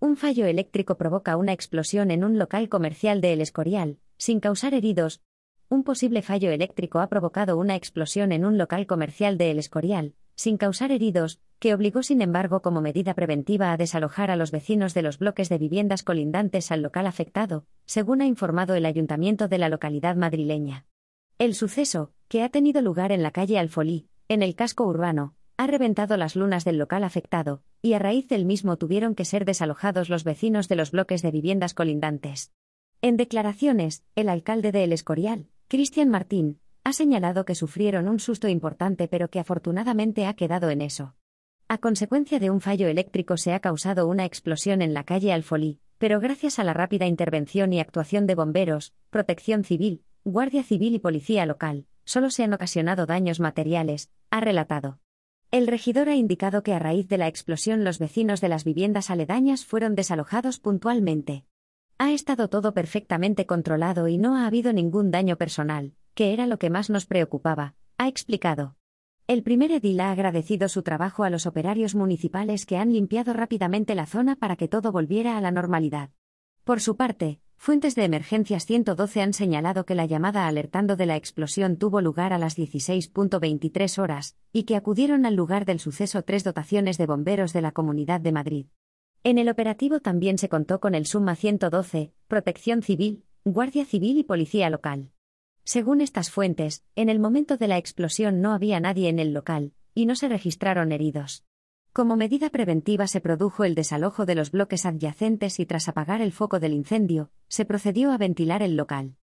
Un fallo eléctrico provoca una explosión en un local comercial de El Escorial, sin causar heridos. Un posible fallo eléctrico ha provocado una explosión en un local comercial de El Escorial, sin causar heridos, que obligó sin embargo como medida preventiva a desalojar a los vecinos de los bloques de viviendas colindantes al local afectado, según ha informado el ayuntamiento de la localidad madrileña. El suceso, que ha tenido lugar en la calle Alfolí, en el casco urbano, ha reventado las lunas del local afectado, y a raíz del mismo tuvieron que ser desalojados los vecinos de los bloques de viviendas colindantes. En declaraciones, el alcalde de El Escorial, Cristian Martín, ha señalado que sufrieron un susto importante pero que afortunadamente ha quedado en eso. A consecuencia de un fallo eléctrico se ha causado una explosión en la calle Alfolí, pero gracias a la rápida intervención y actuación de bomberos, protección civil, guardia civil y policía local, solo se han ocasionado daños materiales, ha relatado. El regidor ha indicado que a raíz de la explosión los vecinos de las viviendas aledañas fueron desalojados puntualmente. Ha estado todo perfectamente controlado y no ha habido ningún daño personal, que era lo que más nos preocupaba, ha explicado. El primer edil ha agradecido su trabajo a los operarios municipales que han limpiado rápidamente la zona para que todo volviera a la normalidad. Por su parte, Fuentes de Emergencias 112 han señalado que la llamada alertando de la explosión tuvo lugar a las 16.23 horas, y que acudieron al lugar del suceso tres dotaciones de bomberos de la Comunidad de Madrid. En el operativo también se contó con el Suma 112, Protección Civil, Guardia Civil y Policía Local. Según estas fuentes, en el momento de la explosión no había nadie en el local, y no se registraron heridos. Como medida preventiva se produjo el desalojo de los bloques adyacentes y tras apagar el foco del incendio, se procedió a ventilar el local.